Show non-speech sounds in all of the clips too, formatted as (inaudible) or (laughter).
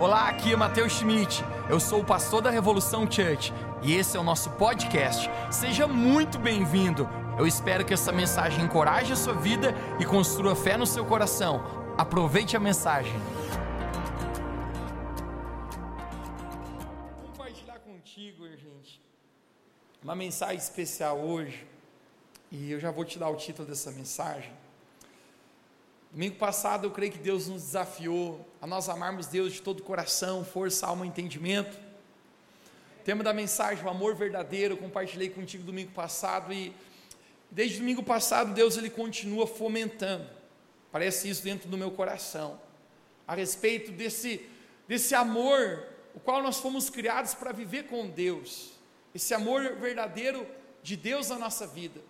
Olá, aqui é Matheus Schmidt. Eu sou o pastor da Revolução Church e esse é o nosso podcast. Seja muito bem-vindo. Eu espero que essa mensagem encoraje a sua vida e construa fé no seu coração. Aproveite a mensagem. Vou compartilhar contigo, gente, uma mensagem especial hoje. E eu já vou te dar o título dessa mensagem. Domingo passado eu creio que Deus nos desafiou a nós amarmos Deus de todo coração, força, alma e entendimento. O tema da mensagem, o amor verdadeiro, eu compartilhei contigo domingo passado e desde domingo passado Deus ele continua fomentando. Parece isso dentro do meu coração. A respeito desse desse amor, o qual nós fomos criados para viver com Deus. Esse amor verdadeiro de Deus na nossa vida.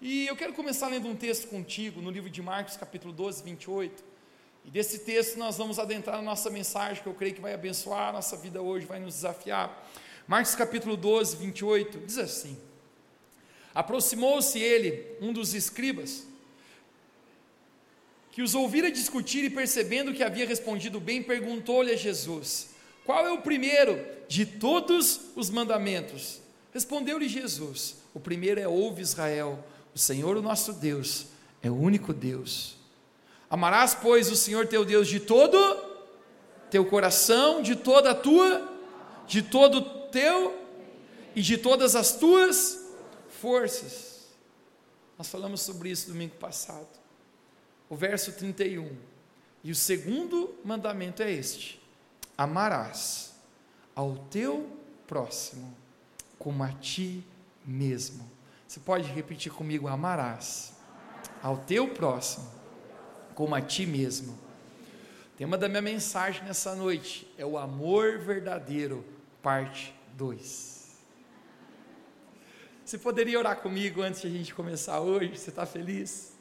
E eu quero começar lendo um texto contigo no livro de Marcos, capítulo 12, 28. E desse texto nós vamos adentrar na nossa mensagem, que eu creio que vai abençoar a nossa vida hoje, vai nos desafiar. Marcos, capítulo 12, 28, diz assim: Aproximou-se ele, um dos escribas, que os ouvira discutir e percebendo que havia respondido bem, perguntou-lhe a Jesus: Qual é o primeiro de todos os mandamentos? Respondeu-lhe Jesus: O primeiro é: Ouve Israel o Senhor, o nosso Deus, é o único Deus. Amarás, pois, o Senhor teu Deus de todo teu coração, de toda a tua, de todo teu e de todas as tuas forças. Nós falamos sobre isso domingo passado. O verso 31. E o segundo mandamento é este: amarás ao teu próximo como a ti mesmo. Você pode repetir comigo: amarás ao teu próximo como a ti mesmo. O tema da minha mensagem nessa noite é o amor verdadeiro, parte 2. Você poderia orar comigo antes de a gente começar hoje? Você está feliz?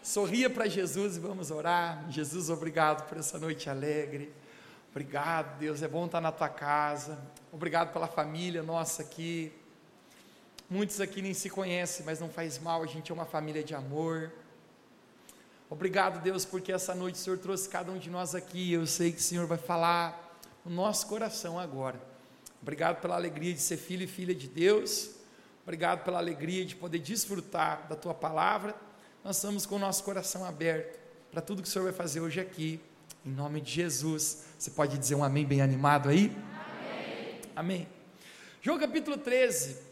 Sorria para Jesus e vamos orar. Jesus, obrigado por essa noite alegre. Obrigado, Deus, é bom estar na tua casa. Obrigado pela família nossa aqui. Muitos aqui nem se conhecem, mas não faz mal, a gente é uma família de amor. Obrigado, Deus, porque essa noite o Senhor trouxe cada um de nós aqui. Eu sei que o Senhor vai falar no nosso coração agora. Obrigado pela alegria de ser filho e filha de Deus. Obrigado pela alegria de poder desfrutar da tua palavra. Nós estamos com o nosso coração aberto para tudo que o Senhor vai fazer hoje aqui. Em nome de Jesus. Você pode dizer um amém bem animado aí? Amém. Amém. João capítulo 13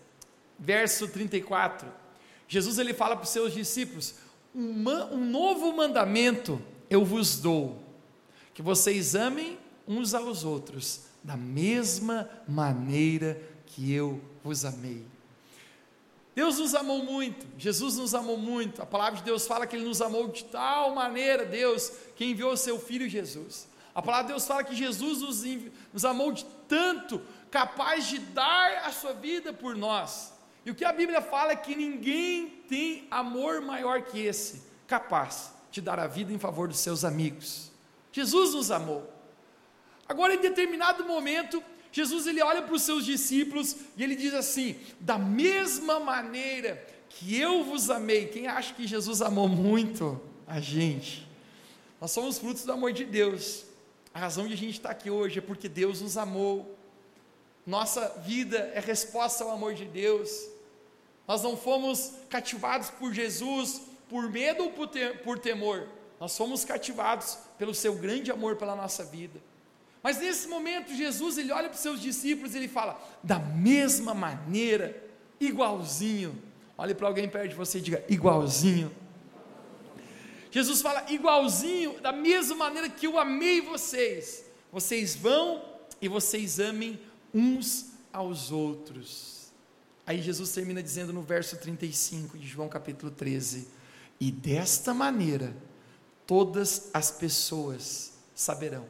verso 34. Jesus ele fala para os seus discípulos: um, um novo mandamento eu vos dou, que vocês amem uns aos outros, da mesma maneira que eu vos amei. Deus nos amou muito, Jesus nos amou muito. A palavra de Deus fala que Ele nos amou de tal maneira, Deus, que enviou o seu Filho Jesus. A palavra de Deus fala que Jesus nos, nos amou de tanto, capaz de dar a sua vida por nós. E o que a Bíblia fala é que ninguém tem amor maior que esse, capaz de dar a vida em favor dos seus amigos. Jesus nos amou. Agora, em determinado momento, Jesus ele olha para os seus discípulos e ele diz assim: da mesma maneira que eu vos amei. Quem acha que Jesus amou muito a gente? Nós somos frutos do amor de Deus. A razão de a gente estar aqui hoje é porque Deus nos amou. Nossa vida é resposta ao amor de Deus. Nós não fomos cativados por Jesus por medo ou por, te por temor. Nós fomos cativados pelo seu grande amor pela nossa vida. Mas nesse momento, Jesus ele olha para os seus discípulos e ele fala: da mesma maneira, igualzinho. Olhe para alguém perto de você e diga: igualzinho. Jesus fala: igualzinho, da mesma maneira que eu amei vocês. Vocês vão e vocês amem uns aos outros. Aí Jesus termina dizendo no verso 35 de João capítulo 13: E desta maneira todas as pessoas saberão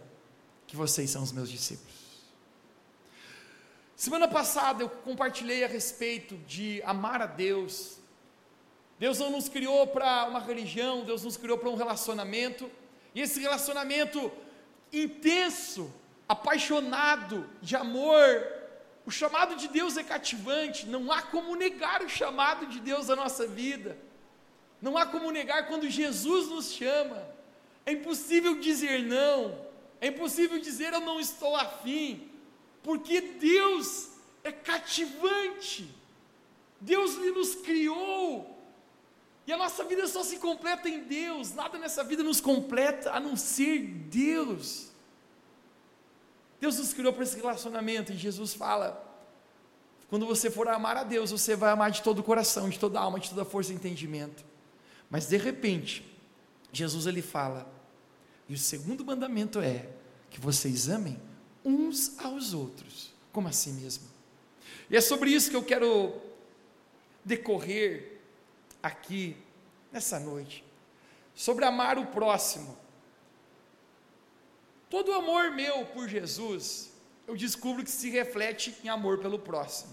que vocês são os meus discípulos. Semana passada eu compartilhei a respeito de amar a Deus. Deus não nos criou para uma religião, Deus nos criou para um relacionamento, e esse relacionamento intenso, apaixonado, de amor, o chamado de Deus é cativante, não há como negar o chamado de Deus na nossa vida. Não há como negar quando Jesus nos chama. É impossível dizer não. É impossível dizer eu não estou afim, porque Deus é cativante. Deus nos criou. E a nossa vida só se completa em Deus. Nada nessa vida nos completa a não ser Deus. Deus nos criou para esse relacionamento e Jesus fala: quando você for amar a Deus, você vai amar de todo o coração, de toda a alma, de toda a força e entendimento. Mas de repente, Jesus ele fala: e o segundo mandamento é que vocês amem uns aos outros, como a si mesmo. E é sobre isso que eu quero decorrer aqui nessa noite, sobre amar o próximo. Todo o amor meu por Jesus, eu descubro que se reflete em amor pelo próximo.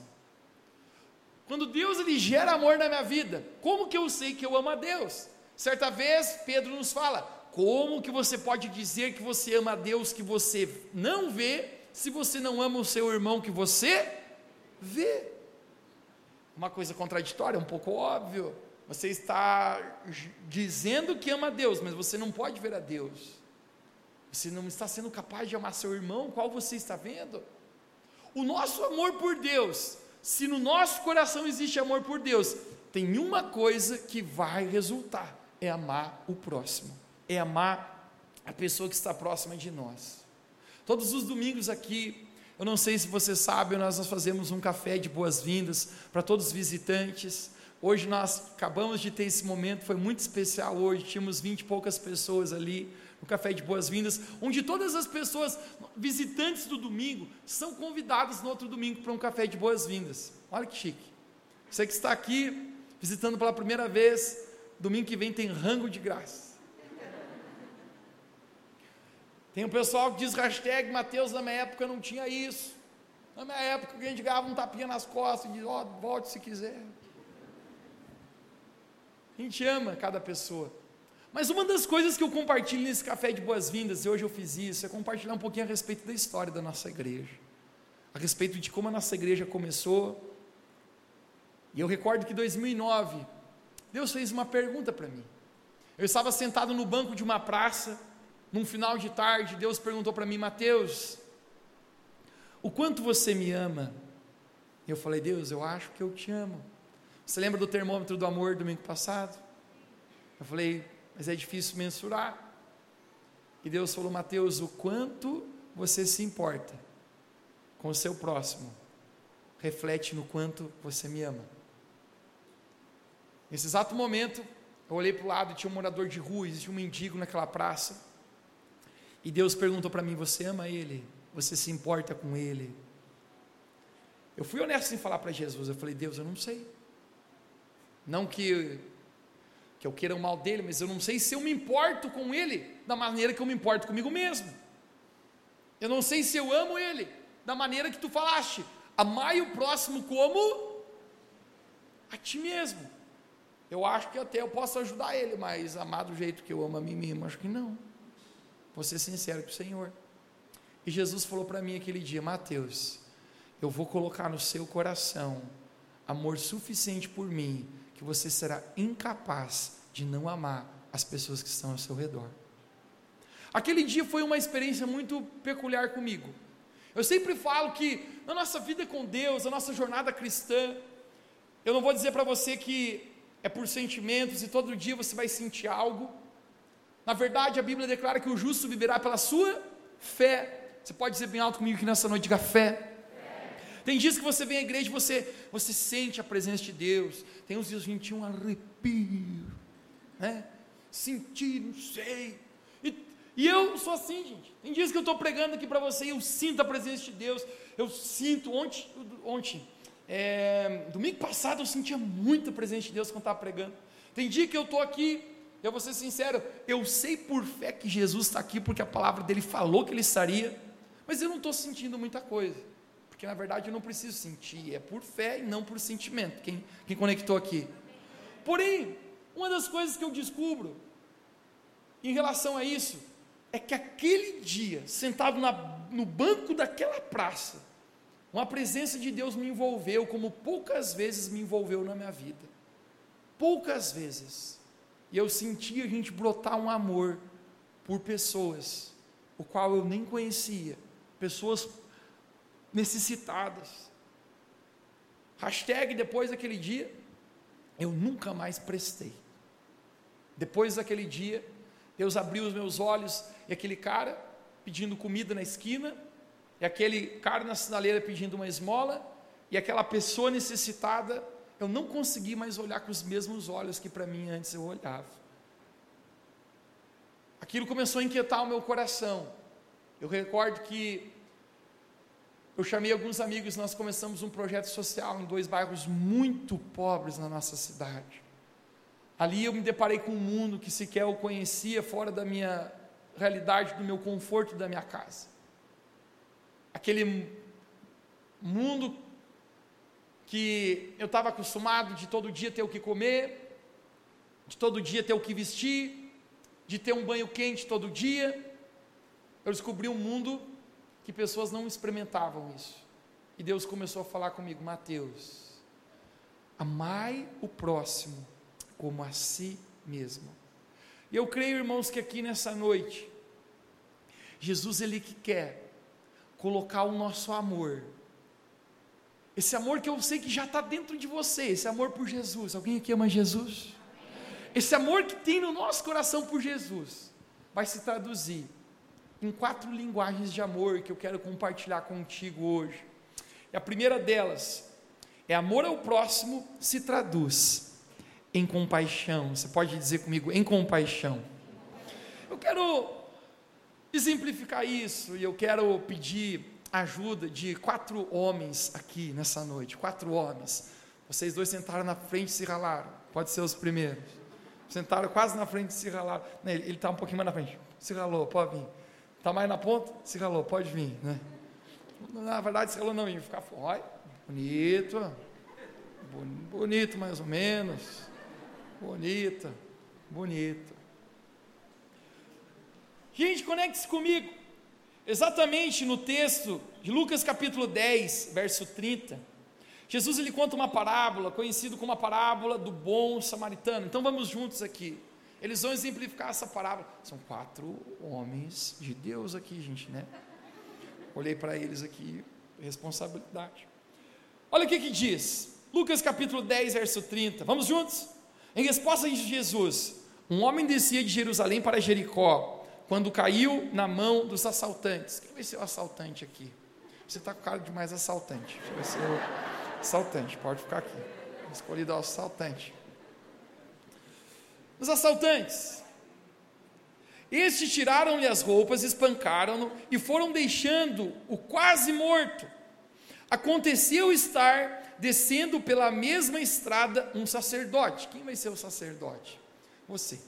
Quando Deus ele gera amor na minha vida, como que eu sei que eu amo a Deus? Certa vez Pedro nos fala: como que você pode dizer que você ama a Deus que você não vê, se você não ama o seu irmão que você vê? Uma coisa contraditória, um pouco óbvio. Você está dizendo que ama a Deus, mas você não pode ver a Deus. Você não está sendo capaz de amar seu irmão, qual você está vendo? O nosso amor por Deus, se no nosso coração existe amor por Deus, tem uma coisa que vai resultar: é amar o próximo, é amar a pessoa que está próxima de nós. Todos os domingos aqui, eu não sei se você sabe, nós, fazemos um café de boas-vindas para todos os visitantes. Hoje nós acabamos de ter esse momento, foi muito especial hoje, tínhamos vinte e poucas pessoas ali no café de boas-vindas, onde todas as pessoas, visitantes do domingo, são convidadas no outro domingo para um café de boas-vindas. Olha que chique. Você que está aqui visitando pela primeira vez, domingo que vem tem rango de graça. Tem um pessoal que diz hashtag Mateus, na minha época não tinha isso. Na minha época a gente ganhava um tapinha nas costas e diz, ó, oh, volte se quiser. A gente ama cada pessoa. Mas uma das coisas que eu compartilho nesse café de boas-vindas, e hoje eu fiz isso, é compartilhar um pouquinho a respeito da história da nossa igreja, a respeito de como a nossa igreja começou. E eu recordo que em 2009, Deus fez uma pergunta para mim. Eu estava sentado no banco de uma praça, num final de tarde, Deus perguntou para mim, Mateus, o quanto você me ama? Eu falei, Deus, eu acho que eu te amo. Você lembra do termômetro do amor domingo passado? Eu falei, mas é difícil mensurar. E Deus falou, Mateus, o quanto você se importa com o seu próximo, reflete no quanto você me ama. Nesse exato momento, eu olhei para o lado, tinha um morador de rua, existia um mendigo naquela praça. E Deus perguntou para mim: Você ama ele? Você se importa com ele? Eu fui honesto em falar para Jesus. Eu falei: Deus, eu não sei. Não que que eu queira o mal dele, mas eu não sei se eu me importo com ele da maneira que eu me importo comigo mesmo. Eu não sei se eu amo ele da maneira que tu falaste. Amai o próximo como a ti mesmo. Eu acho que até eu posso ajudar ele, mas amar do jeito que eu amo a mim mesmo, acho que não. Vou ser sincero com o Senhor. E Jesus falou para mim aquele dia, Mateus, eu vou colocar no seu coração amor suficiente por mim que você será incapaz de não amar as pessoas que estão ao seu redor. Aquele dia foi uma experiência muito peculiar comigo. Eu sempre falo que na nossa vida com Deus, a nossa jornada cristã, eu não vou dizer para você que é por sentimentos e todo dia você vai sentir algo. Na verdade, a Bíblia declara que o justo viverá pela sua fé. Você pode dizer bem alto comigo que nessa noite diga fé. Tem dias que você vem à igreja e você, você sente a presença de Deus. Tem uns dias que a gente tinha um arrepio, né? Sentir, não sei. E, e eu sou assim, gente. Tem dias que eu estou pregando aqui para você e eu sinto a presença de Deus. Eu sinto, ontem, ontem é, domingo passado eu sentia muita presença de Deus quando estava pregando. Tem dia que eu estou aqui, eu vou ser sincero, eu sei por fé que Jesus está aqui, porque a palavra dele falou que ele estaria, mas eu não estou sentindo muita coisa porque na verdade eu não preciso sentir, é por fé e não por sentimento. Quem, quem conectou aqui? Porém, uma das coisas que eu descubro em relação a isso é que aquele dia, sentado na, no banco daquela praça, uma presença de Deus me envolveu como poucas vezes me envolveu na minha vida. Poucas vezes. E eu senti a gente brotar um amor por pessoas o qual eu nem conhecia, pessoas necessitadas. Hashtag depois daquele dia, eu nunca mais prestei. Depois daquele dia, Deus abriu os meus olhos e aquele cara pedindo comida na esquina, e aquele cara na sinaleira pedindo uma esmola, e aquela pessoa necessitada, eu não consegui mais olhar com os mesmos olhos que para mim antes eu olhava. Aquilo começou a inquietar o meu coração. Eu recordo que eu chamei alguns amigos, nós começamos um projeto social em dois bairros muito pobres na nossa cidade. Ali eu me deparei com um mundo que sequer eu conhecia fora da minha realidade, do meu conforto da minha casa. Aquele mundo que eu estava acostumado de todo dia ter o que comer, de todo dia ter o que vestir, de ter um banho quente todo dia. Eu descobri um mundo que pessoas não experimentavam isso. E Deus começou a falar comigo, Mateus, amai o próximo como a si mesmo. E eu creio, irmãos, que aqui nessa noite, Jesus ele que quer colocar o nosso amor, esse amor que eu sei que já está dentro de você, esse amor por Jesus. Alguém aqui ama Jesus? Esse amor que tem no nosso coração por Jesus vai se traduzir em quatro linguagens de amor que eu quero compartilhar contigo hoje. E a primeira delas é amor ao próximo se traduz em compaixão. Você pode dizer comigo em compaixão. Eu quero exemplificar isso e eu quero pedir ajuda de quatro homens aqui nessa noite. Quatro homens. Vocês dois sentaram na frente e se ralaram. Pode ser os primeiros. Sentaram quase na frente e se ralaram. Ele está um pouquinho mais na frente. Se ralou, pode vir. Está mais na ponta? Se ralou, pode vir, né? Na verdade, se ralou não, ia ficar olha, bonito, bonito mais ou menos, bonita, bonita. Gente, conecte-se comigo, exatamente no texto de Lucas capítulo 10, verso 30, Jesus ele conta uma parábola, conhecido como a parábola do bom samaritano, então vamos juntos aqui, eles vão exemplificar essa parábola. São quatro homens de Deus aqui, gente, né? Olhei para eles aqui, responsabilidade. Olha o que que diz. Lucas capítulo 10, verso 30. Vamos juntos? Em resposta de Jesus, um homem descia de Jerusalém para Jericó, quando caiu na mão dos assaltantes. Quem vai ser o assaltante aqui? Você está com cara de mais assaltante. Você vai ser o assaltante, pode ficar aqui. Escolhido o assaltante os assaltantes. Estes tiraram-lhe as roupas, espancaram-no e foram deixando o quase morto. Aconteceu estar descendo pela mesma estrada um sacerdote. Quem vai ser o sacerdote? Você.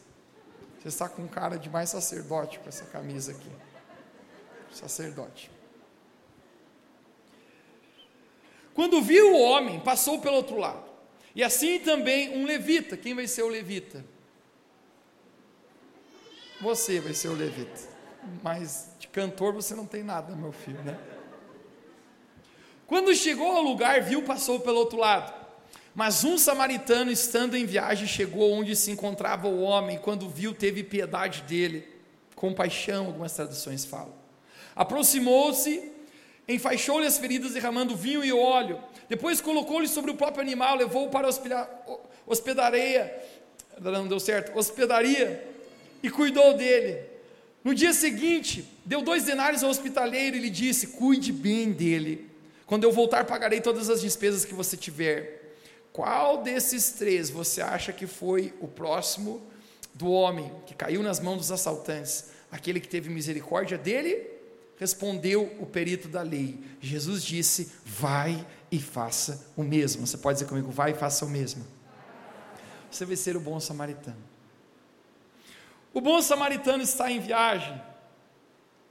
Você está com cara de mais sacerdote com essa camisa aqui. Sacerdote. Quando viu o homem, passou pelo outro lado. E assim também um levita. Quem vai ser o levita? Você vai ser o levita. Mas de cantor você não tem nada, meu filho, né? Quando chegou ao lugar, viu, passou pelo outro lado. Mas um samaritano, estando em viagem, chegou onde se encontrava o homem. Quando viu, teve piedade dele. Compaixão, algumas traduções falam. Aproximou-se, enfaixou-lhe as feridas, derramando vinho e óleo. Depois colocou-lhe sobre o próprio animal, levou-o para a hospedaria. Não deu certo, hospedaria e cuidou dele. No dia seguinte, deu dois denários ao hospitaleiro e lhe disse: Cuide bem dele. Quando eu voltar, pagarei todas as despesas que você tiver. Qual desses três você acha que foi o próximo do homem que caiu nas mãos dos assaltantes? Aquele que teve misericórdia dele? Respondeu o perito da lei. Jesus disse: Vai e faça o mesmo. Você pode dizer comigo: Vai e faça o mesmo. Você vai ser o bom samaritano. O bom samaritano está em viagem.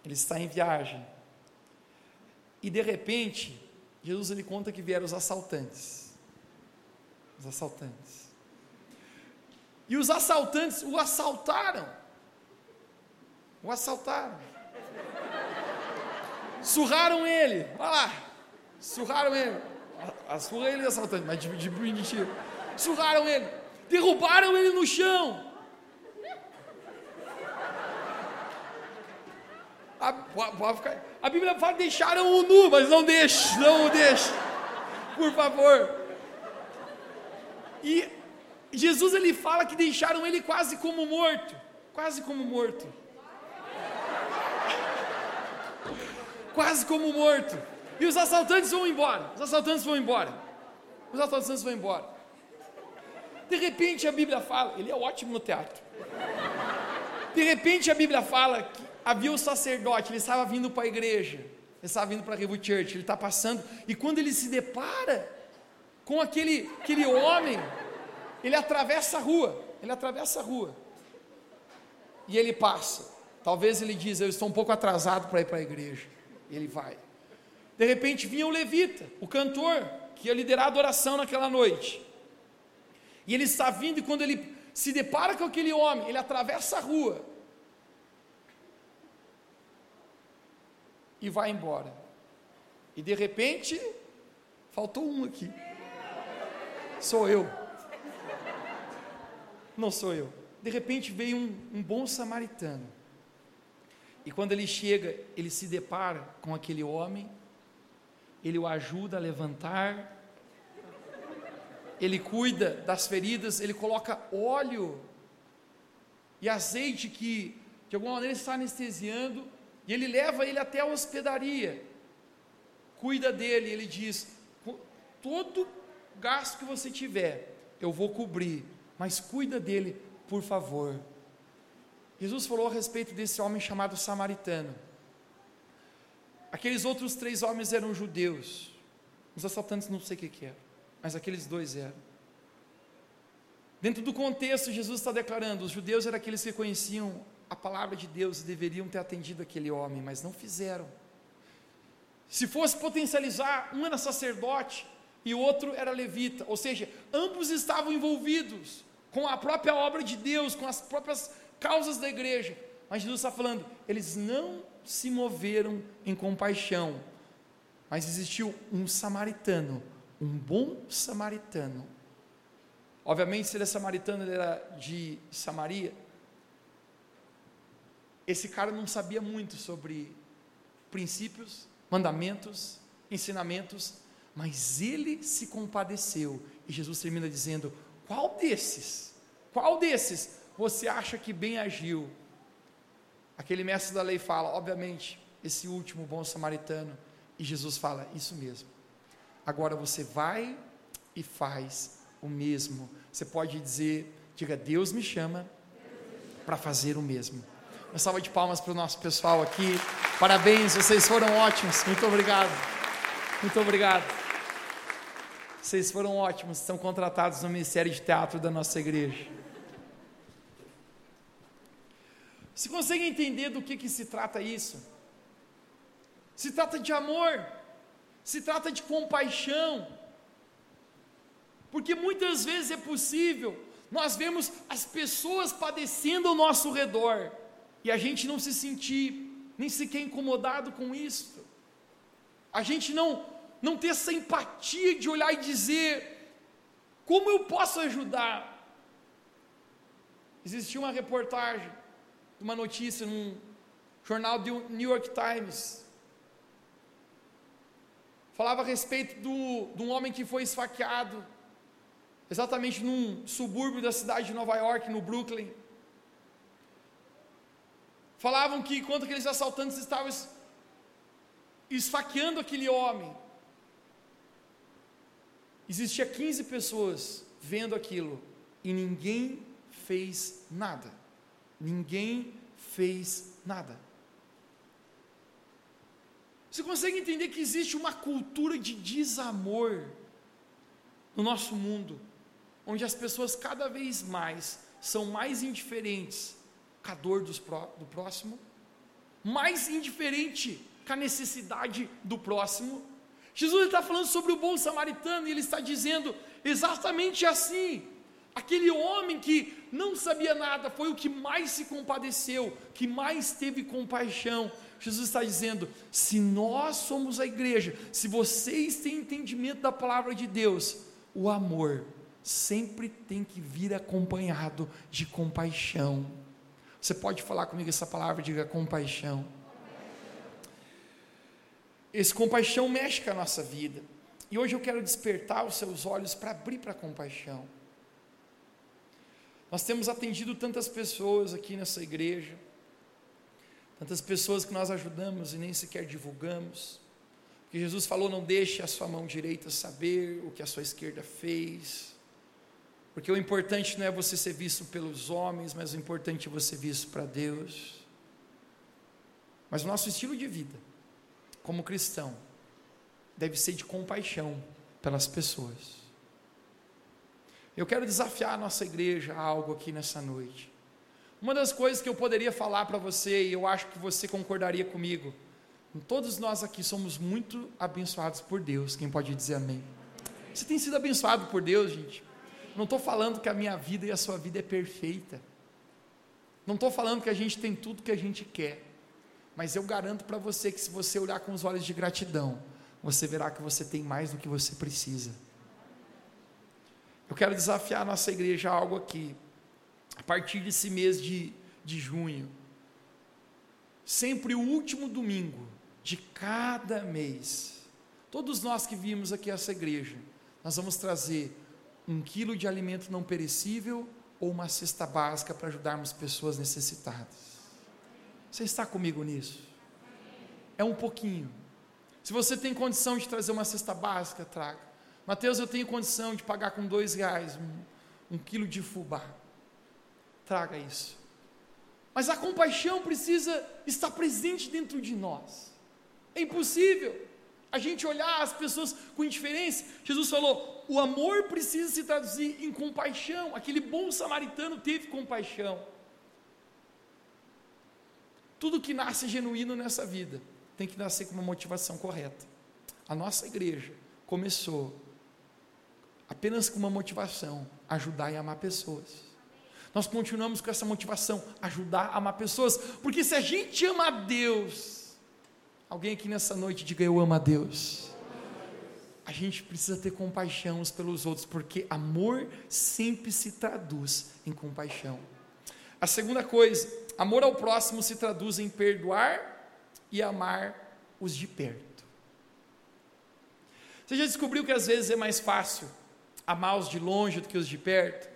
Ele está em viagem. E de repente, Jesus ele conta que vieram os assaltantes. Os assaltantes. E os assaltantes o assaltaram. O assaltaram. Surraram ele. Olha lá. Surraram ele. A, a surra ele assaltante, mas de, de, de tiro. Surraram ele. Derrubaram ele no chão A, a Bíblia fala deixaram o nu, mas não deixe, não o deixe. Por favor. E Jesus ele fala que deixaram ele quase como morto, quase como morto. Quase como morto. E os assaltantes vão embora. Os assaltantes vão embora. Os assaltantes vão embora. De repente a Bíblia fala, ele é ótimo no teatro. De repente a Bíblia fala que havia o sacerdote, ele estava vindo para a igreja, ele estava vindo para a Revo Church, ele está passando, e quando ele se depara com aquele, aquele homem, ele atravessa a rua, ele atravessa a rua, e ele passa. Talvez ele diz, eu estou um pouco atrasado para ir para a igreja. E ele vai. De repente vinha o levita, o cantor, que ia liderar a adoração naquela noite. E ele está vindo, e quando ele se depara com aquele homem, ele atravessa a rua e vai embora. E de repente, faltou um aqui. Sou eu. Não sou eu. De repente veio um, um bom samaritano. E quando ele chega, ele se depara com aquele homem, ele o ajuda a levantar, ele cuida das feridas, ele coloca óleo e azeite que de alguma maneira está anestesiando, e ele leva ele até a hospedaria, cuida dele, ele diz: todo gasto que você tiver, eu vou cobrir, mas cuida dele, por favor. Jesus falou a respeito desse homem chamado samaritano. Aqueles outros três homens eram judeus, os assaltantes não sei o que, eram mas aqueles dois eram. Dentro do contexto, Jesus está declarando: os judeus eram aqueles que conheciam a palavra de Deus deveriam ter atendido aquele homem, mas não fizeram. Se fosse potencializar, um era sacerdote e o outro era levita, ou seja, ambos estavam envolvidos com a própria obra de Deus, com as próprias causas da igreja. Mas Jesus está falando, eles não se moveram em compaixão, mas existiu um samaritano um bom samaritano. Obviamente, se ele é samaritano, ele era de Samaria. Esse cara não sabia muito sobre princípios, mandamentos, ensinamentos, mas ele se compadeceu. E Jesus termina dizendo: Qual desses, qual desses você acha que bem agiu? Aquele mestre da lei fala, obviamente, esse último bom samaritano. E Jesus fala: Isso mesmo. Agora você vai e faz o mesmo. Você pode dizer, diga, Deus me chama para fazer o mesmo. Uma salva de palmas para o nosso pessoal aqui. Parabéns, vocês foram ótimos. Muito obrigado. Muito obrigado. Vocês foram ótimos, estão contratados no Ministério de Teatro da nossa igreja. Você consegue entender do que, que se trata isso? Se trata de amor se trata de compaixão. Porque muitas vezes é possível nós vemos as pessoas padecendo ao nosso redor e a gente não se sentir nem sequer incomodado com isso. A gente não não ter essa empatia de olhar e dizer como eu posso ajudar. Existia uma reportagem, uma notícia num jornal do New York Times falava a respeito do, de um homem que foi esfaqueado, exatamente num subúrbio da cidade de Nova York, no Brooklyn. Falavam que enquanto aqueles assaltantes estavam esfaqueando aquele homem, existia 15 pessoas vendo aquilo e ninguém fez nada. Ninguém fez nada. Você consegue entender que existe uma cultura de desamor no nosso mundo, onde as pessoas cada vez mais são mais indiferentes com a dor do próximo, mais indiferente com a necessidade do próximo. Jesus está falando sobre o bom samaritano e ele está dizendo exatamente assim. Aquele homem que não sabia nada foi o que mais se compadeceu, que mais teve compaixão, Jesus está dizendo: se nós somos a igreja, se vocês têm entendimento da palavra de Deus, o amor sempre tem que vir acompanhado de compaixão. Você pode falar comigo essa palavra, diga compaixão. esse compaixão mexe com a nossa vida. E hoje eu quero despertar os seus olhos para abrir para a compaixão. Nós temos atendido tantas pessoas aqui nessa igreja, tantas pessoas que nós ajudamos e nem sequer divulgamos. Porque Jesus falou: não deixe a sua mão direita saber o que a sua esquerda fez. Porque o importante não é você ser visto pelos homens, mas o importante é você visto para Deus. Mas o nosso estilo de vida, como cristão, deve ser de compaixão pelas pessoas. Eu quero desafiar a nossa igreja a algo aqui nessa noite. Uma das coisas que eu poderia falar para você, e eu acho que você concordaria comigo, todos nós aqui somos muito abençoados por Deus. Quem pode dizer amém? Você tem sido abençoado por Deus, gente? Não estou falando que a minha vida e a sua vida é perfeita. Não estou falando que a gente tem tudo que a gente quer. Mas eu garanto para você que se você olhar com os olhos de gratidão, você verá que você tem mais do que você precisa. Eu quero desafiar a nossa igreja a algo aqui. A partir desse mês de, de junho, sempre o último domingo de cada mês, todos nós que vimos aqui essa igreja, nós vamos trazer um quilo de alimento não perecível ou uma cesta básica para ajudarmos pessoas necessitadas. Você está comigo nisso? É um pouquinho. Se você tem condição de trazer uma cesta básica, traga. Mateus, eu tenho condição de pagar com dois reais um, um quilo de fubá. Traga isso. Mas a compaixão precisa estar presente dentro de nós. É impossível a gente olhar as pessoas com indiferença. Jesus falou: o amor precisa se traduzir em compaixão. Aquele bom samaritano teve compaixão. Tudo que nasce genuíno nessa vida tem que nascer com uma motivação correta. A nossa igreja começou apenas com uma motivação: ajudar e amar pessoas. Nós continuamos com essa motivação, ajudar a amar pessoas, porque se a gente ama a Deus, alguém aqui nessa noite diga eu amo a Deus. A gente precisa ter compaixão uns pelos outros, porque amor sempre se traduz em compaixão. A segunda coisa, amor ao próximo se traduz em perdoar e amar os de perto. Você já descobriu que às vezes é mais fácil amar os de longe do que os de perto.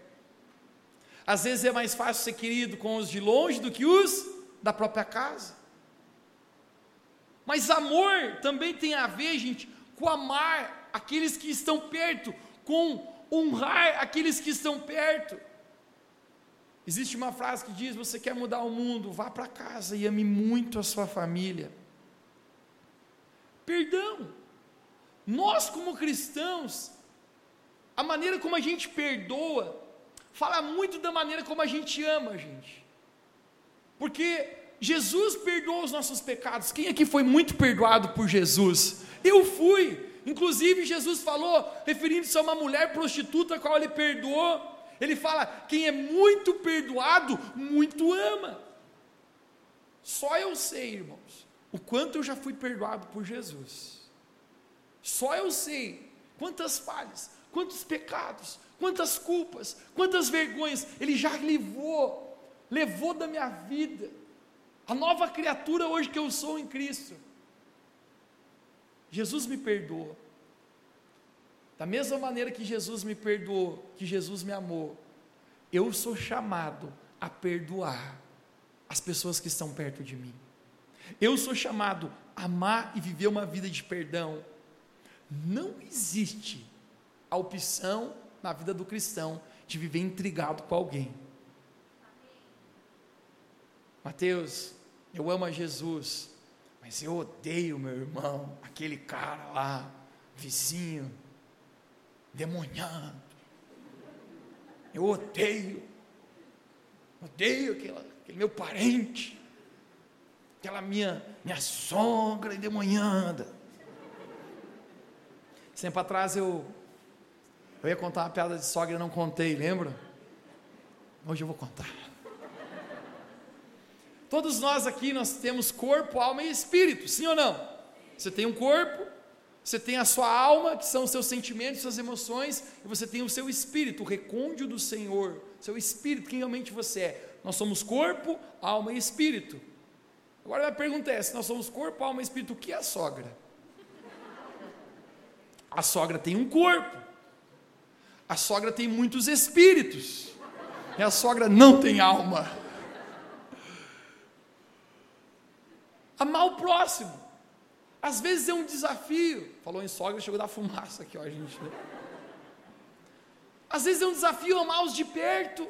Às vezes é mais fácil ser querido com os de longe do que os da própria casa. Mas amor também tem a ver, gente, com amar aqueles que estão perto, com honrar aqueles que estão perto. Existe uma frase que diz: Você quer mudar o mundo? Vá para casa e ame muito a sua família. Perdão. Nós, como cristãos, a maneira como a gente perdoa fala muito da maneira como a gente ama, gente. Porque Jesus perdoou os nossos pecados. Quem aqui foi muito perdoado por Jesus? Eu fui. Inclusive, Jesus falou, referindo-se a uma mulher prostituta, a qual ele perdoou. Ele fala: quem é muito perdoado, muito ama. Só eu sei, irmãos, o quanto eu já fui perdoado por Jesus. Só eu sei quantas falhas, quantos pecados, quantas culpas, quantas vergonhas Ele já levou, levou da minha vida. A nova criatura hoje que eu sou em Cristo. Jesus me perdoa. Da mesma maneira que Jesus me perdoou, que Jesus me amou, eu sou chamado a perdoar as pessoas que estão perto de mim. Eu sou chamado a amar e viver uma vida de perdão. Não existe a opção na vida do cristão de viver intrigado com alguém. Mateus, eu amo a Jesus, mas eu odeio meu irmão, aquele cara lá, vizinho, demoniado. Eu odeio, odeio aquele, aquele meu parente, aquela minha, minha sogra endemoniada. Sempre atrás eu eu ia contar uma piada de sogra e não contei, lembra? Hoje eu vou contar. Todos nós aqui nós temos corpo, alma e espírito, sim ou não? Você tem um corpo, você tem a sua alma, que são os seus sentimentos, suas emoções, e você tem o seu espírito, o recôndio do Senhor, seu espírito, quem realmente você é. Nós somos corpo, alma e espírito. Agora a pergunta é: se nós somos corpo, alma e espírito, o que é a sogra? A sogra tem um corpo. A sogra tem muitos espíritos. E a sogra não tem alma. Amar o próximo. Às vezes é um desafio. Falou em sogra, chegou da fumaça aqui, ó, gente. Né? Às vezes é um desafio amar os de perto,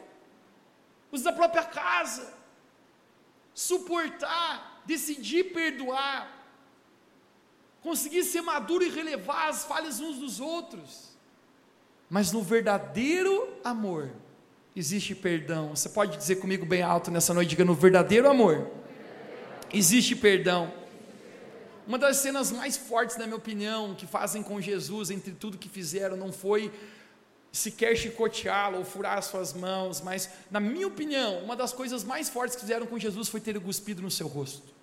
os da própria casa. Suportar, decidir perdoar. Conseguir ser maduro e relevar as falhas uns dos outros. Mas no verdadeiro amor existe perdão. Você pode dizer comigo bem alto nessa noite, diga no verdadeiro amor existe perdão. Uma das cenas mais fortes, na minha opinião, que fazem com Jesus, entre tudo que fizeram, não foi sequer chicoteá-lo ou furar as suas mãos, mas, na minha opinião, uma das coisas mais fortes que fizeram com Jesus foi ter cuspido no seu rosto.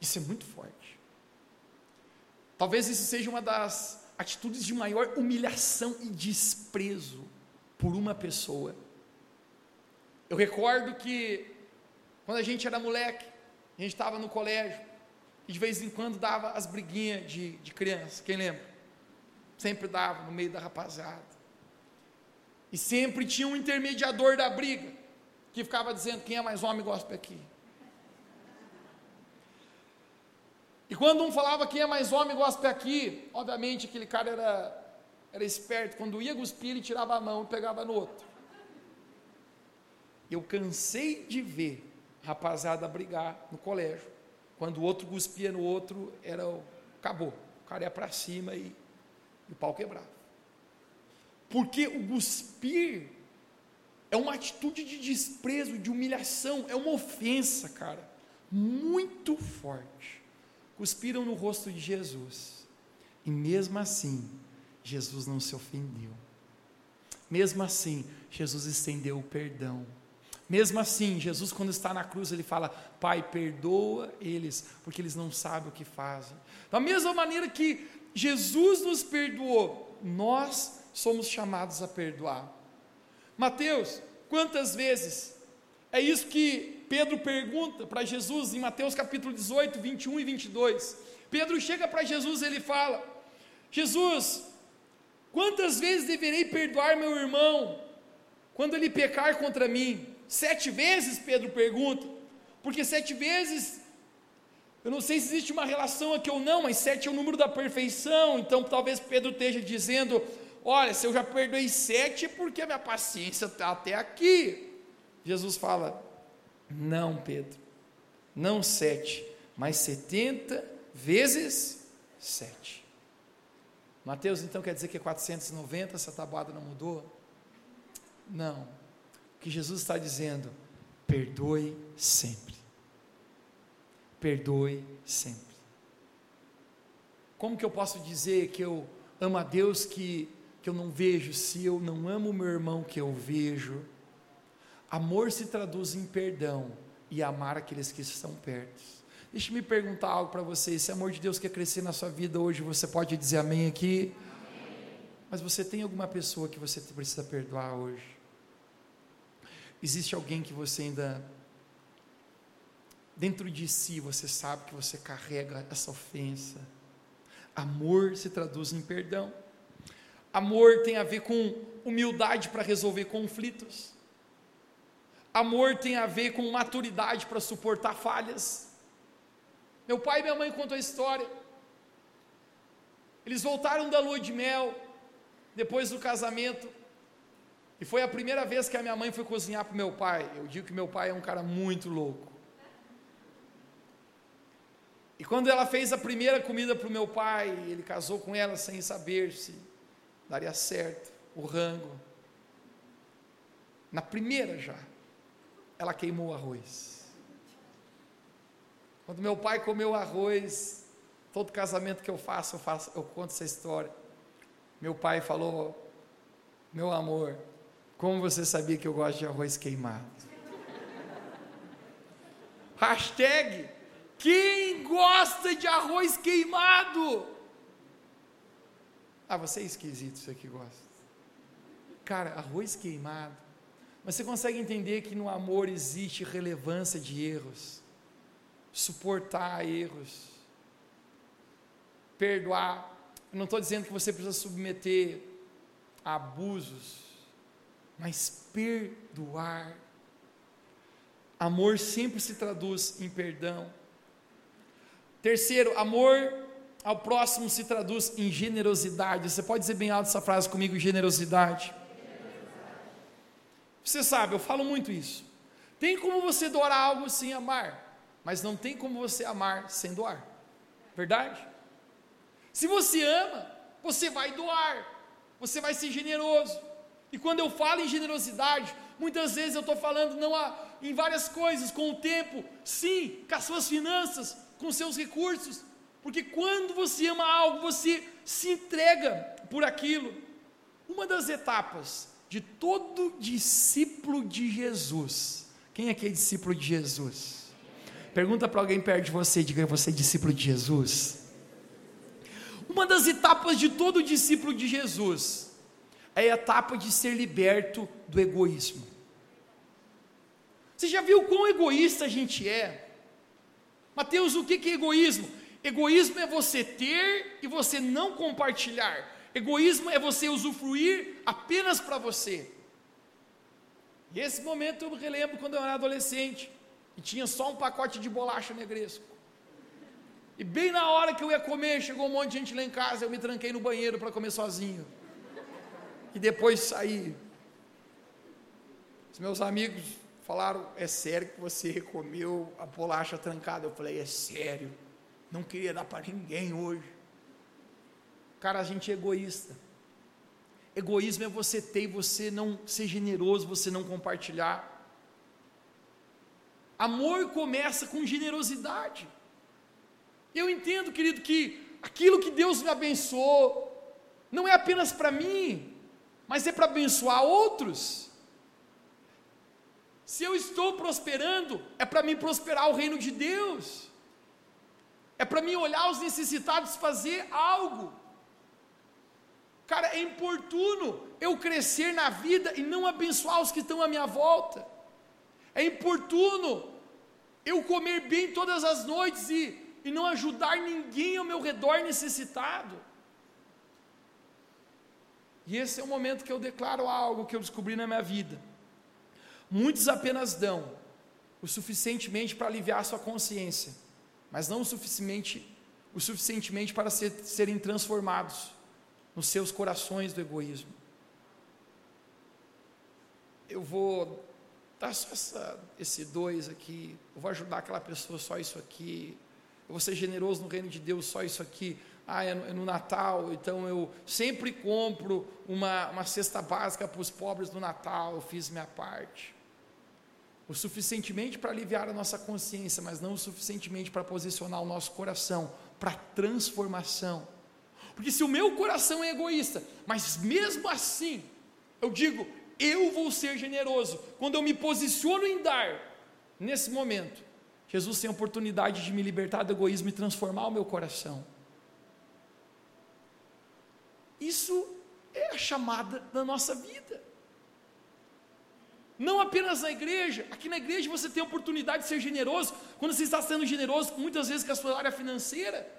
Isso é muito forte. Talvez isso seja uma das atitudes de maior humilhação e desprezo por uma pessoa. Eu recordo que quando a gente era moleque, a gente estava no colégio, e de vez em quando dava as briguinhas de, de criança, quem lembra? Sempre dava no meio da rapaziada. E sempre tinha um intermediador da briga, que ficava dizendo quem é mais homem gosta aqui. E quando um falava quem é mais homem gosta aqui, obviamente aquele cara era, era esperto, quando ia cuspir, ele tirava a mão e pegava no outro. Eu cansei de ver rapaziada brigar no colégio. Quando o outro cuspia no outro, era acabou. O cara ia para cima e, e o pau quebrava. Porque o cuspir é uma atitude de desprezo, de humilhação, é uma ofensa, cara, muito forte. Cuspiram no rosto de Jesus. E mesmo assim, Jesus não se ofendeu. Mesmo assim, Jesus estendeu o perdão. Mesmo assim, Jesus, quando está na cruz, ele fala: Pai, perdoa eles, porque eles não sabem o que fazem. Da mesma maneira que Jesus nos perdoou, nós somos chamados a perdoar. Mateus, quantas vezes? É isso que Pedro pergunta para Jesus em Mateus capítulo 18, 21 e 22. Pedro chega para Jesus e ele fala: Jesus, quantas vezes deverei perdoar meu irmão quando ele pecar contra mim? Sete vezes, Pedro pergunta, porque sete vezes, eu não sei se existe uma relação aqui ou não, mas sete é o número da perfeição, então talvez Pedro esteja dizendo: olha, se eu já perdoei sete, é porque a minha paciência está até aqui. Jesus fala: não, Pedro, não sete, mas setenta vezes sete. Mateus então quer dizer que é 490, essa tabuada não mudou? Não que Jesus está dizendo: perdoe sempre. Perdoe sempre. Como que eu posso dizer que eu amo a Deus que, que eu não vejo, se eu não amo o meu irmão que eu vejo? Amor se traduz em perdão e amar aqueles que estão perto. Deixe-me perguntar algo para você. Esse amor de Deus quer crescer na sua vida hoje, você pode dizer amém aqui? Mas você tem alguma pessoa que você precisa perdoar hoje? Existe alguém que você ainda, dentro de si, você sabe que você carrega essa ofensa. Amor se traduz em perdão. Amor tem a ver com humildade para resolver conflitos. Amor tem a ver com maturidade para suportar falhas. Meu pai e minha mãe contam a história. Eles voltaram da lua de mel, depois do casamento, e foi a primeira vez que a minha mãe foi cozinhar para o meu pai. Eu digo que meu pai é um cara muito louco. E quando ela fez a primeira comida para o meu pai, ele casou com ela sem saber se daria certo o rango. Na primeira já, ela queimou o arroz. Quando meu pai comeu arroz, todo casamento que eu faço, eu, faço, eu conto essa história. Meu pai falou: Meu amor, como você sabia que eu gosto de arroz queimado? Hashtag quem gosta de arroz queimado? Ah, você é esquisito, você que gosta. Cara, arroz queimado. Mas você consegue entender que no amor existe relevância de erros, suportar erros, perdoar. Eu não estou dizendo que você precisa submeter a abusos, mas perdoar. Amor sempre se traduz em perdão. Terceiro, amor ao próximo se traduz em generosidade. Você pode dizer bem alto essa frase comigo: generosidade. Você sabe, eu falo muito isso. Tem como você doar algo sem amar, mas não tem como você amar sem doar. Verdade? Se você ama, você vai doar, você vai ser generoso. E quando eu falo em generosidade, muitas vezes eu estou falando não há, em várias coisas, com o tempo, sim, com as suas finanças, com seus recursos, porque quando você ama algo, você se entrega por aquilo. Uma das etapas de todo discípulo de Jesus, quem aqui é discípulo de Jesus? Pergunta para alguém perto de você, diga você é discípulo de Jesus. Uma das etapas de todo discípulo de Jesus é a etapa de ser liberto do egoísmo. Você já viu quão egoísta a gente é? Mateus, o que é egoísmo? Egoísmo é você ter e você não compartilhar. Egoísmo é você usufruir apenas para você. E esse momento eu me relembro quando eu era adolescente e tinha só um pacote de bolacha negresco. E bem na hora que eu ia comer, chegou um monte de gente lá em casa, eu me tranquei no banheiro para comer sozinho. E depois saí. Os meus amigos falaram: É sério que você comeu a bolacha trancada? Eu falei: É sério. Não queria dar para ninguém hoje. Cara, a gente é egoísta. Egoísmo é você ter e você não ser generoso, você não compartilhar. Amor começa com generosidade. Eu entendo, querido, que aquilo que Deus me abençoou não é apenas para mim, mas é para abençoar outros. Se eu estou prosperando, é para mim prosperar o reino de Deus, é para mim olhar os necessitados fazer algo. Cara, é importuno eu crescer na vida e não abençoar os que estão à minha volta. É importuno eu comer bem todas as noites e e não ajudar ninguém ao meu redor necessitado. E esse é o momento que eu declaro algo que eu descobri na minha vida. Muitos apenas dão o suficientemente para aliviar a sua consciência, mas não o suficientemente, o suficientemente para ser, serem transformados nos seus corações do egoísmo. Eu vou dar só essa, esse dois aqui, eu vou ajudar aquela pessoa só isso aqui, eu vou ser generoso no reino de Deus, só isso aqui. Ah, é no, é no Natal, então eu sempre compro uma, uma cesta básica para os pobres no Natal, eu fiz minha parte. O suficientemente para aliviar a nossa consciência, mas não o suficientemente para posicionar o nosso coração para transformação. Porque se o meu coração é egoísta, mas mesmo assim, eu digo, eu vou ser generoso, quando eu me posiciono em dar, nesse momento, Jesus tem a oportunidade de me libertar do egoísmo e transformar o meu coração. Isso é a chamada da nossa vida. Não apenas na igreja, aqui na igreja você tem a oportunidade de ser generoso. Quando você está sendo generoso, muitas vezes com a sua área financeira,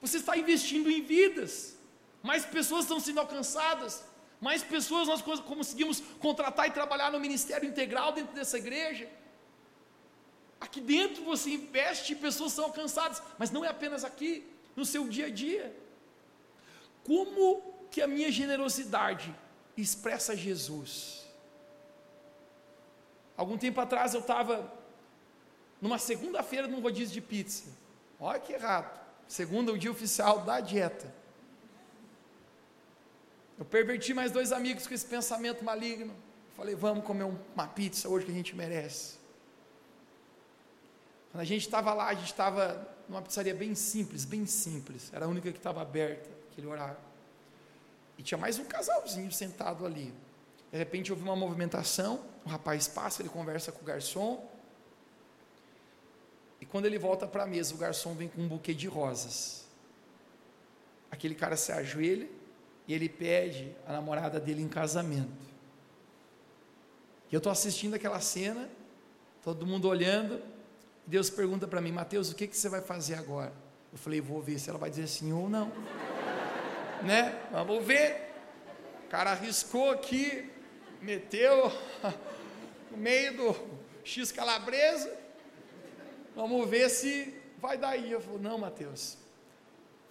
você está investindo em vidas. Mais pessoas estão sendo alcançadas, mais pessoas nós conseguimos contratar e trabalhar no ministério integral dentro dessa igreja. Aqui dentro você investe e pessoas são alcançadas, mas não é apenas aqui, no seu dia a dia. Como que a minha generosidade expressa Jesus? Algum tempo atrás eu estava numa segunda-feira num rodízio de pizza. Olha que errado. Segunda, o dia oficial da dieta. Eu perverti mais dois amigos com esse pensamento maligno. Falei, vamos comer uma pizza hoje que a gente merece. Quando a gente estava lá, a gente estava numa pizzaria bem simples, bem simples. Era a única que estava aberta aquele horário. E tinha mais um casalzinho sentado ali. De repente houve uma movimentação, o rapaz passa, ele conversa com o garçom. E quando ele volta para a mesa, o garçom vem com um buquê de rosas. Aquele cara se ajoelha e ele pede a namorada dele em casamento. E eu estou assistindo aquela cena, todo mundo olhando, Deus pergunta para mim, Mateus, o que, que você vai fazer agora? Eu falei, vou ver se ela vai dizer sim ou não. Né? Vamos ver. O cara arriscou aqui, meteu (laughs) no meio do X calabresa. Vamos ver se vai dar aí. Eu falei, não, Mateus.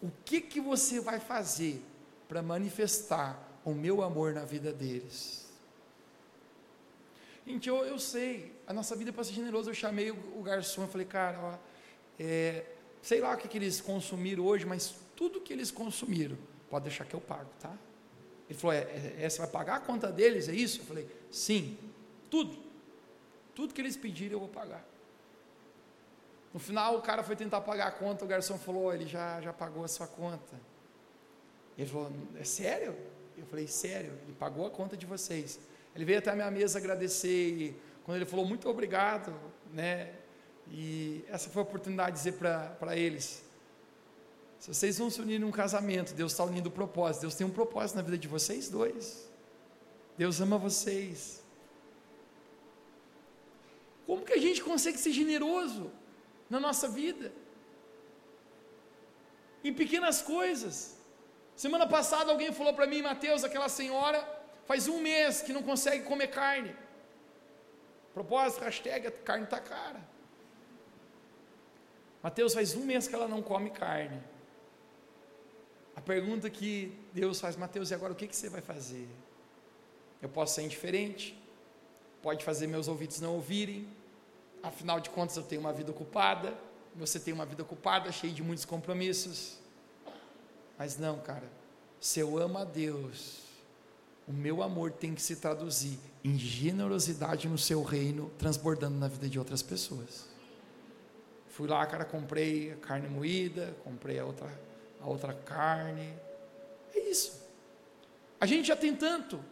O que que você vai fazer para manifestar o meu amor na vida deles? Gente, eu, eu sei, a nossa vida é para ser generosa. Eu chamei o, o garçom e falei, cara, ó, é, sei lá o que, que eles consumiram hoje, mas tudo que eles consumiram, pode deixar que eu pago, tá? Ele falou: é, é, é, você vai pagar a conta deles, é isso? Eu falei: sim, tudo. Tudo que eles pedirem eu vou pagar. No final, o cara foi tentar pagar a conta, o garçom falou: ele já, já pagou a sua conta. Ele falou: é sério? Eu falei: sério, ele pagou a conta de vocês. Ele veio até a minha mesa agradecer e quando ele falou muito obrigado, né? E essa foi a oportunidade de dizer para eles: se vocês vão se unir num casamento, Deus está unindo o propósito. Deus tem um propósito na vida de vocês dois. Deus ama vocês. Como que a gente consegue ser generoso na nossa vida? Em pequenas coisas. Semana passada alguém falou para mim, Mateus, aquela senhora faz um mês que não consegue comer carne. Propósito, hashtag, carne está cara. Mateus faz um mês que ela não come carne. A pergunta que Deus faz, Mateus, e agora o que, que você vai fazer? Eu posso ser indiferente, pode fazer meus ouvidos não ouvirem, afinal de contas eu tenho uma vida ocupada, você tem uma vida ocupada, cheia de muitos compromissos. Mas não, cara, se eu amo a Deus, o meu amor tem que se traduzir em generosidade no seu reino, transbordando na vida de outras pessoas. Fui lá, cara, comprei a carne moída, comprei a outra a outra carne. É isso. A gente já tem tanto.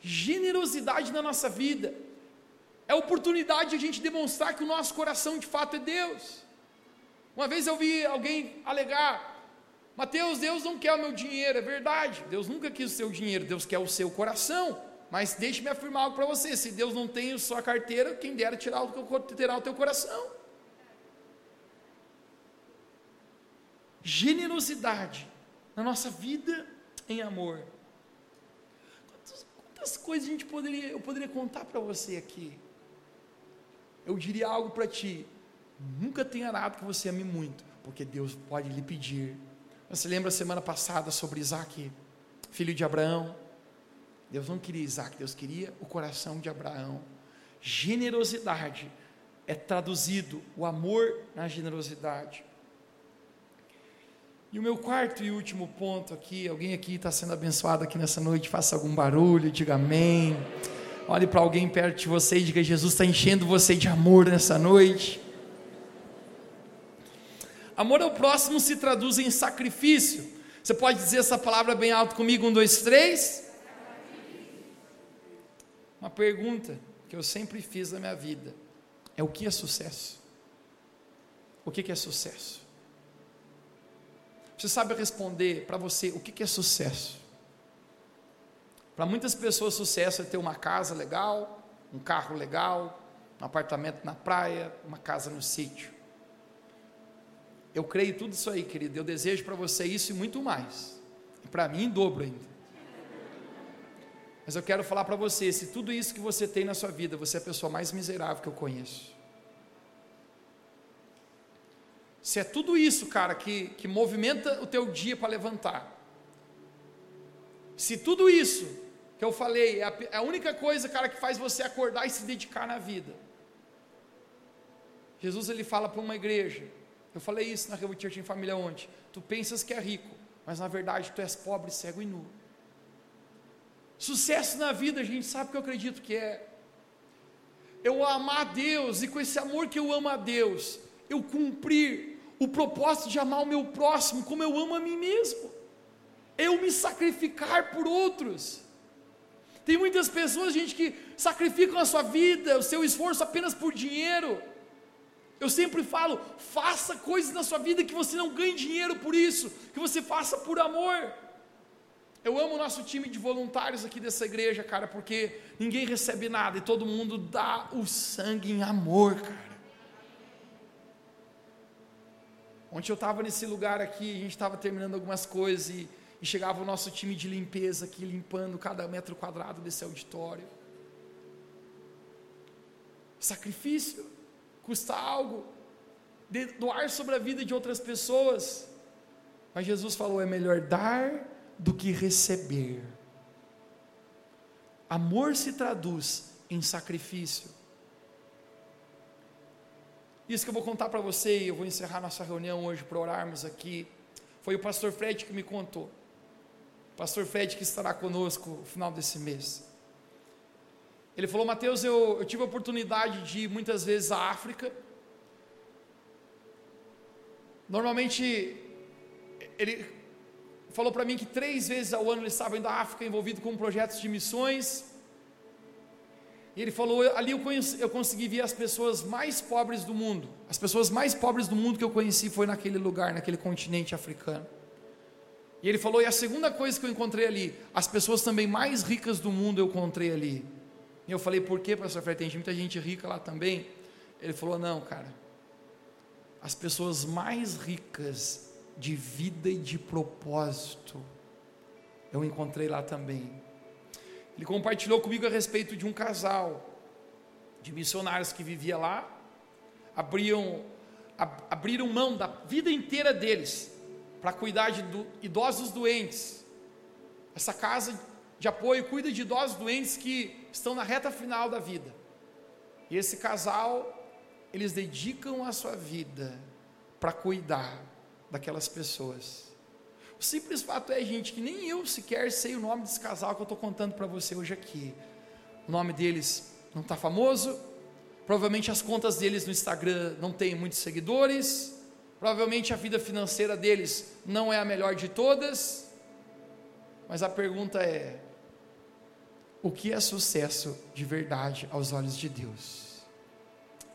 Generosidade na nossa vida. É oportunidade de a gente demonstrar que o nosso coração de fato é Deus. Uma vez eu vi alguém alegar: Mateus, Deus não quer o meu dinheiro, é verdade. Deus nunca quis o seu dinheiro, Deus quer o seu coração. Mas deixe-me afirmar algo para você: se Deus não tem a sua carteira, quem dera tirar o, terá o teu coração. Generosidade na nossa vida em amor. Quantas, quantas coisas a gente poderia, eu poderia contar para você aqui? Eu diria algo para ti. Nunca tenha nada que você ame muito, porque Deus pode lhe pedir. Você lembra a semana passada sobre Isaac, filho de Abraão? Deus não queria Isaac, Deus queria o coração de Abraão. Generosidade é traduzido o amor na generosidade. E o meu quarto e último ponto aqui, alguém aqui está sendo abençoado aqui nessa noite, faça algum barulho, diga amém. Olhe para alguém perto de você e diga: Jesus está enchendo você de amor nessa noite. Amor ao próximo se traduz em sacrifício. Você pode dizer essa palavra bem alto comigo? Um, dois, três. Uma pergunta que eu sempre fiz na minha vida é: o que é sucesso? O que é sucesso? Você sabe responder para você o que, é sucesso? Para muitas pessoas, sucesso é ter uma casa legal, um carro legal, um apartamento na praia, uma casa no sítio. Eu creio tudo isso aí, querido. Eu desejo para você isso e muito mais. E para mim, em dobro ainda. Mas eu quero falar para você: se tudo isso que você tem na sua vida, você é a pessoa mais miserável que eu conheço. Se é tudo isso, cara, que, que movimenta o teu dia para levantar. Se tudo isso que eu falei é a, é a, única coisa, cara, que faz você acordar e se dedicar na vida. Jesus ele fala para uma igreja. Eu falei isso na Revo Church em Família ontem. Tu pensas que é rico, mas na verdade tu és pobre, cego e nu. Sucesso na vida, a gente sabe que eu acredito que é. Eu amar a Deus e com esse amor que eu amo a Deus, eu cumprir o propósito de amar o meu próximo como eu amo a mim mesmo. Eu me sacrificar por outros. Tem muitas pessoas, gente, que sacrificam a sua vida, o seu esforço apenas por dinheiro. Eu sempre falo, faça coisas na sua vida que você não ganhe dinheiro por isso, que você faça por amor. Eu amo o nosso time de voluntários aqui dessa igreja, cara, porque ninguém recebe nada e todo mundo dá o sangue em amor, cara. Ontem eu estava nesse lugar aqui, a gente estava terminando algumas coisas e, e, chegava o nosso time de limpeza aqui limpando cada metro quadrado desse auditório. Sacrifício custa algo, de, doar sobre a vida de outras pessoas. Mas Jesus falou: é melhor dar do que receber. Amor se traduz em sacrifício. Isso que eu vou contar para você, e eu vou encerrar nossa reunião hoje para orarmos aqui. Foi o pastor Fred que me contou. O pastor Fred que estará conosco no final desse mês. Ele falou: Mateus, eu, eu tive a oportunidade de ir muitas vezes à África. Normalmente, ele falou para mim que três vezes ao ano ele estava indo à África envolvido com projetos de missões. E ele falou: ali eu, conheci, eu consegui ver as pessoas mais pobres do mundo. As pessoas mais pobres do mundo que eu conheci foi naquele lugar, naquele continente africano. E ele falou: e a segunda coisa que eu encontrei ali, as pessoas também mais ricas do mundo eu encontrei ali. E eu falei: por que, pastor Fred? Tem muita gente rica lá também. Ele falou: não, cara. As pessoas mais ricas de vida e de propósito eu encontrei lá também. Ele compartilhou comigo a respeito de um casal de missionários que vivia lá, abriam, ab, abriram mão da vida inteira deles para cuidar de do, idosos doentes. Essa casa de apoio cuida de idosos doentes que estão na reta final da vida. E esse casal, eles dedicam a sua vida para cuidar daquelas pessoas. Simples fato é, gente, que nem eu sequer sei o nome desse casal que eu estou contando para você hoje aqui. O nome deles não está famoso, provavelmente as contas deles no Instagram não têm muitos seguidores, provavelmente a vida financeira deles não é a melhor de todas, mas a pergunta é: o que é sucesso de verdade aos olhos de Deus?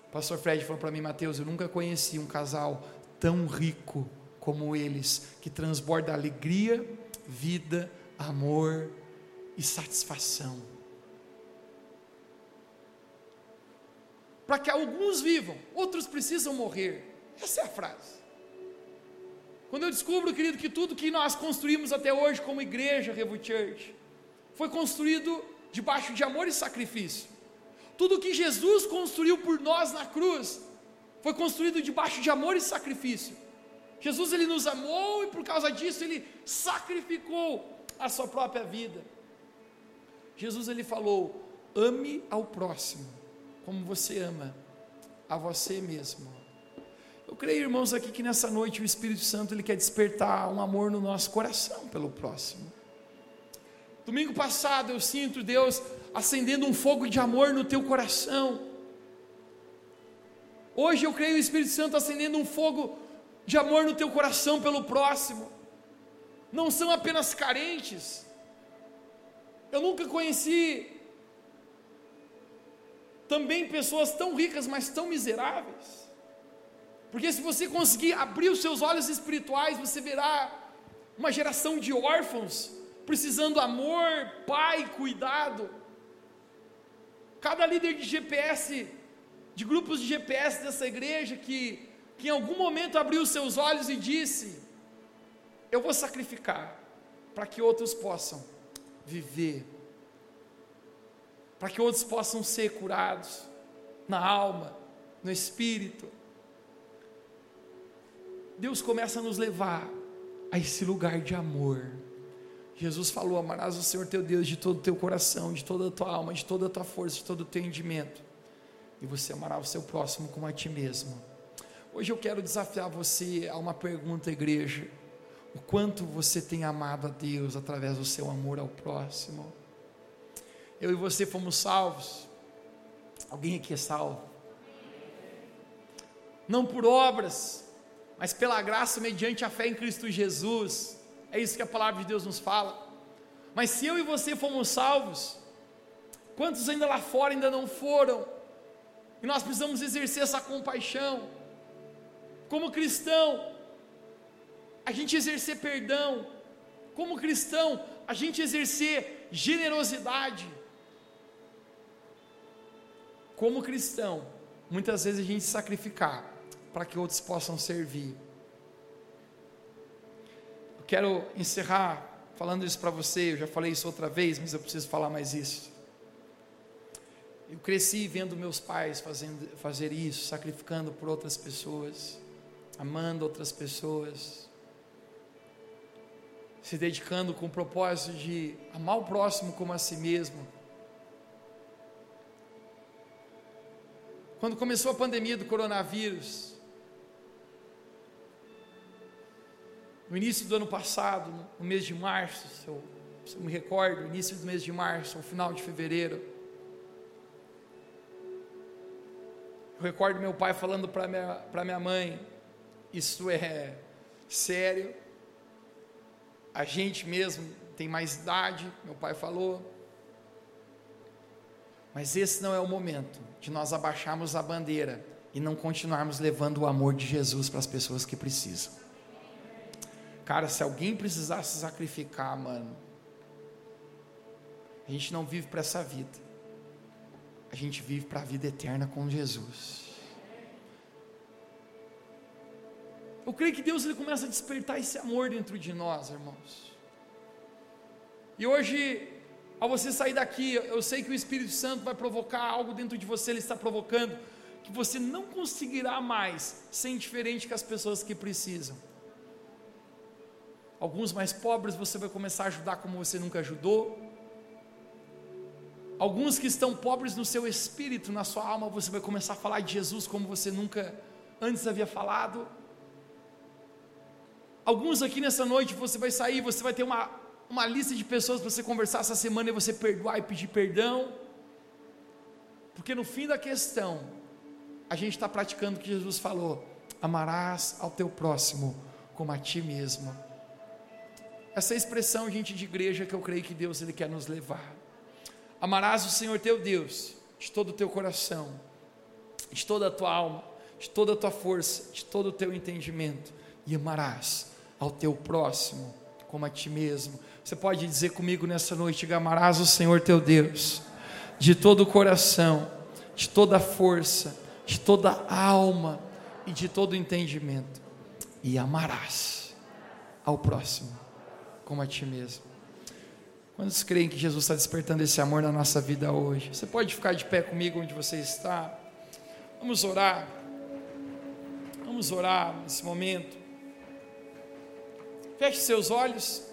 O pastor Fred falou para mim, Mateus, eu nunca conheci um casal tão rico como eles, que transborda alegria, vida, amor e satisfação. Para que alguns vivam, outros precisam morrer. Essa é a frase. Quando eu descubro, querido, que tudo que nós construímos até hoje como igreja Revo Church foi construído debaixo de amor e sacrifício. Tudo que Jesus construiu por nós na cruz foi construído debaixo de amor e sacrifício. Jesus ele nos amou e por causa disso ele sacrificou a sua própria vida. Jesus ele falou: ame ao próximo como você ama a você mesmo. Eu creio, irmãos, aqui que nessa noite o Espírito Santo ele quer despertar um amor no nosso coração pelo próximo. Domingo passado eu sinto Deus acendendo um fogo de amor no teu coração. Hoje eu creio o Espírito Santo acendendo um fogo de amor no teu coração pelo próximo. Não são apenas carentes. Eu nunca conheci também pessoas tão ricas, mas tão miseráveis. Porque se você conseguir abrir os seus olhos espirituais, você verá uma geração de órfãos precisando amor, pai, cuidado. Cada líder de GPS, de grupos de GPS dessa igreja que que em algum momento abriu seus olhos e disse: Eu vou sacrificar para que outros possam viver, para que outros possam ser curados na alma, no espírito. Deus começa a nos levar a esse lugar de amor. Jesus falou: Amarás o Senhor teu Deus de todo o teu coração, de toda a tua alma, de toda a tua força, de todo o teu entendimento, e você amará o seu próximo como a ti mesmo. Hoje eu quero desafiar você a uma pergunta, igreja: o quanto você tem amado a Deus através do seu amor ao próximo? Eu e você fomos salvos. Alguém aqui é salvo? Não por obras, mas pela graça mediante a fé em Cristo Jesus. É isso que a palavra de Deus nos fala. Mas se eu e você fomos salvos, quantos ainda lá fora ainda não foram? E nós precisamos exercer essa compaixão como cristão, a gente exercer perdão, como cristão, a gente exercer generosidade. Como cristão, muitas vezes a gente sacrificar para que outros possam servir. Eu quero encerrar falando isso para você, eu já falei isso outra vez, mas eu preciso falar mais isso. Eu cresci vendo meus pais fazendo, fazer isso, sacrificando por outras pessoas, amando outras pessoas, se dedicando com o propósito de amar o próximo como a si mesmo. Quando começou a pandemia do coronavírus, no início do ano passado, no mês de março, se eu, se eu me recordo, início do mês de março, ao final de fevereiro, eu recordo meu pai falando para minha, para minha mãe: Isso é sério, a gente mesmo tem mais idade, meu pai falou, mas esse não é o momento de nós abaixarmos a bandeira e não continuarmos levando o amor de Jesus para as pessoas que precisam. Cara, se alguém precisar se sacrificar, mano, a gente não vive para essa vida, a gente vive para a vida eterna com Jesus. Eu creio que Deus ele começa a despertar esse amor dentro de nós, irmãos. E hoje, ao você sair daqui, eu sei que o Espírito Santo vai provocar algo dentro de você, ele está provocando, que você não conseguirá mais ser indiferente com as pessoas que precisam. Alguns mais pobres você vai começar a ajudar como você nunca ajudou. Alguns que estão pobres no seu espírito, na sua alma, você vai começar a falar de Jesus como você nunca antes havia falado. Alguns aqui nessa noite você vai sair, você vai ter uma, uma lista de pessoas para você conversar essa semana e você perdoar e pedir perdão. Porque no fim da questão, a gente está praticando o que Jesus falou: amarás ao teu próximo como a ti mesmo. Essa é expressão, gente, de igreja que eu creio que Deus ele quer nos levar. Amarás o Senhor teu Deus de todo o teu coração, de toda a tua alma, de toda a tua força, de todo o teu entendimento, e amarás ao teu próximo como a ti mesmo. Você pode dizer comigo nessa noite: amarás o Senhor teu Deus de todo o coração, de toda a força, de toda a alma e de todo o entendimento, e amarás ao próximo como a ti mesmo. Quantos creem que Jesus está despertando esse amor na nossa vida hoje? Você pode ficar de pé comigo onde você está? Vamos orar. Vamos orar nesse momento. Feche seus olhos.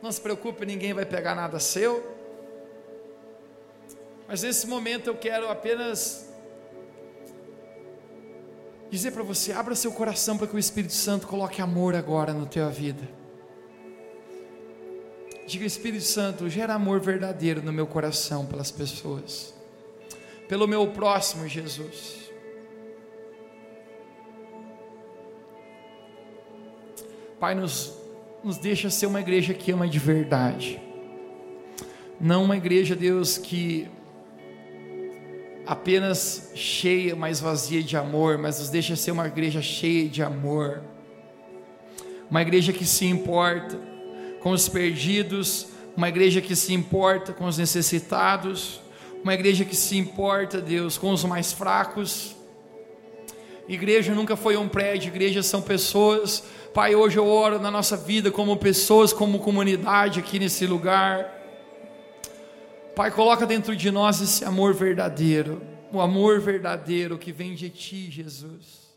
Não se preocupe, ninguém vai pegar nada seu. Mas nesse momento eu quero apenas dizer para você: abra seu coração para que o Espírito Santo coloque amor agora na tua vida. Diga, Espírito Santo, gera amor verdadeiro no meu coração pelas pessoas, pelo meu próximo, Jesus. Pai, nos, nos deixa ser uma igreja que ama de verdade. Não uma igreja, Deus, que apenas cheia, mas vazia de amor, mas nos deixa ser uma igreja cheia de amor. Uma igreja que se importa com os perdidos, uma igreja que se importa com os necessitados, uma igreja que se importa, Deus, com os mais fracos. Igreja nunca foi um prédio, igreja são pessoas Pai, hoje eu oro na nossa vida como pessoas, como comunidade aqui nesse lugar. Pai, coloca dentro de nós esse amor verdadeiro, o amor verdadeiro que vem de Ti, Jesus.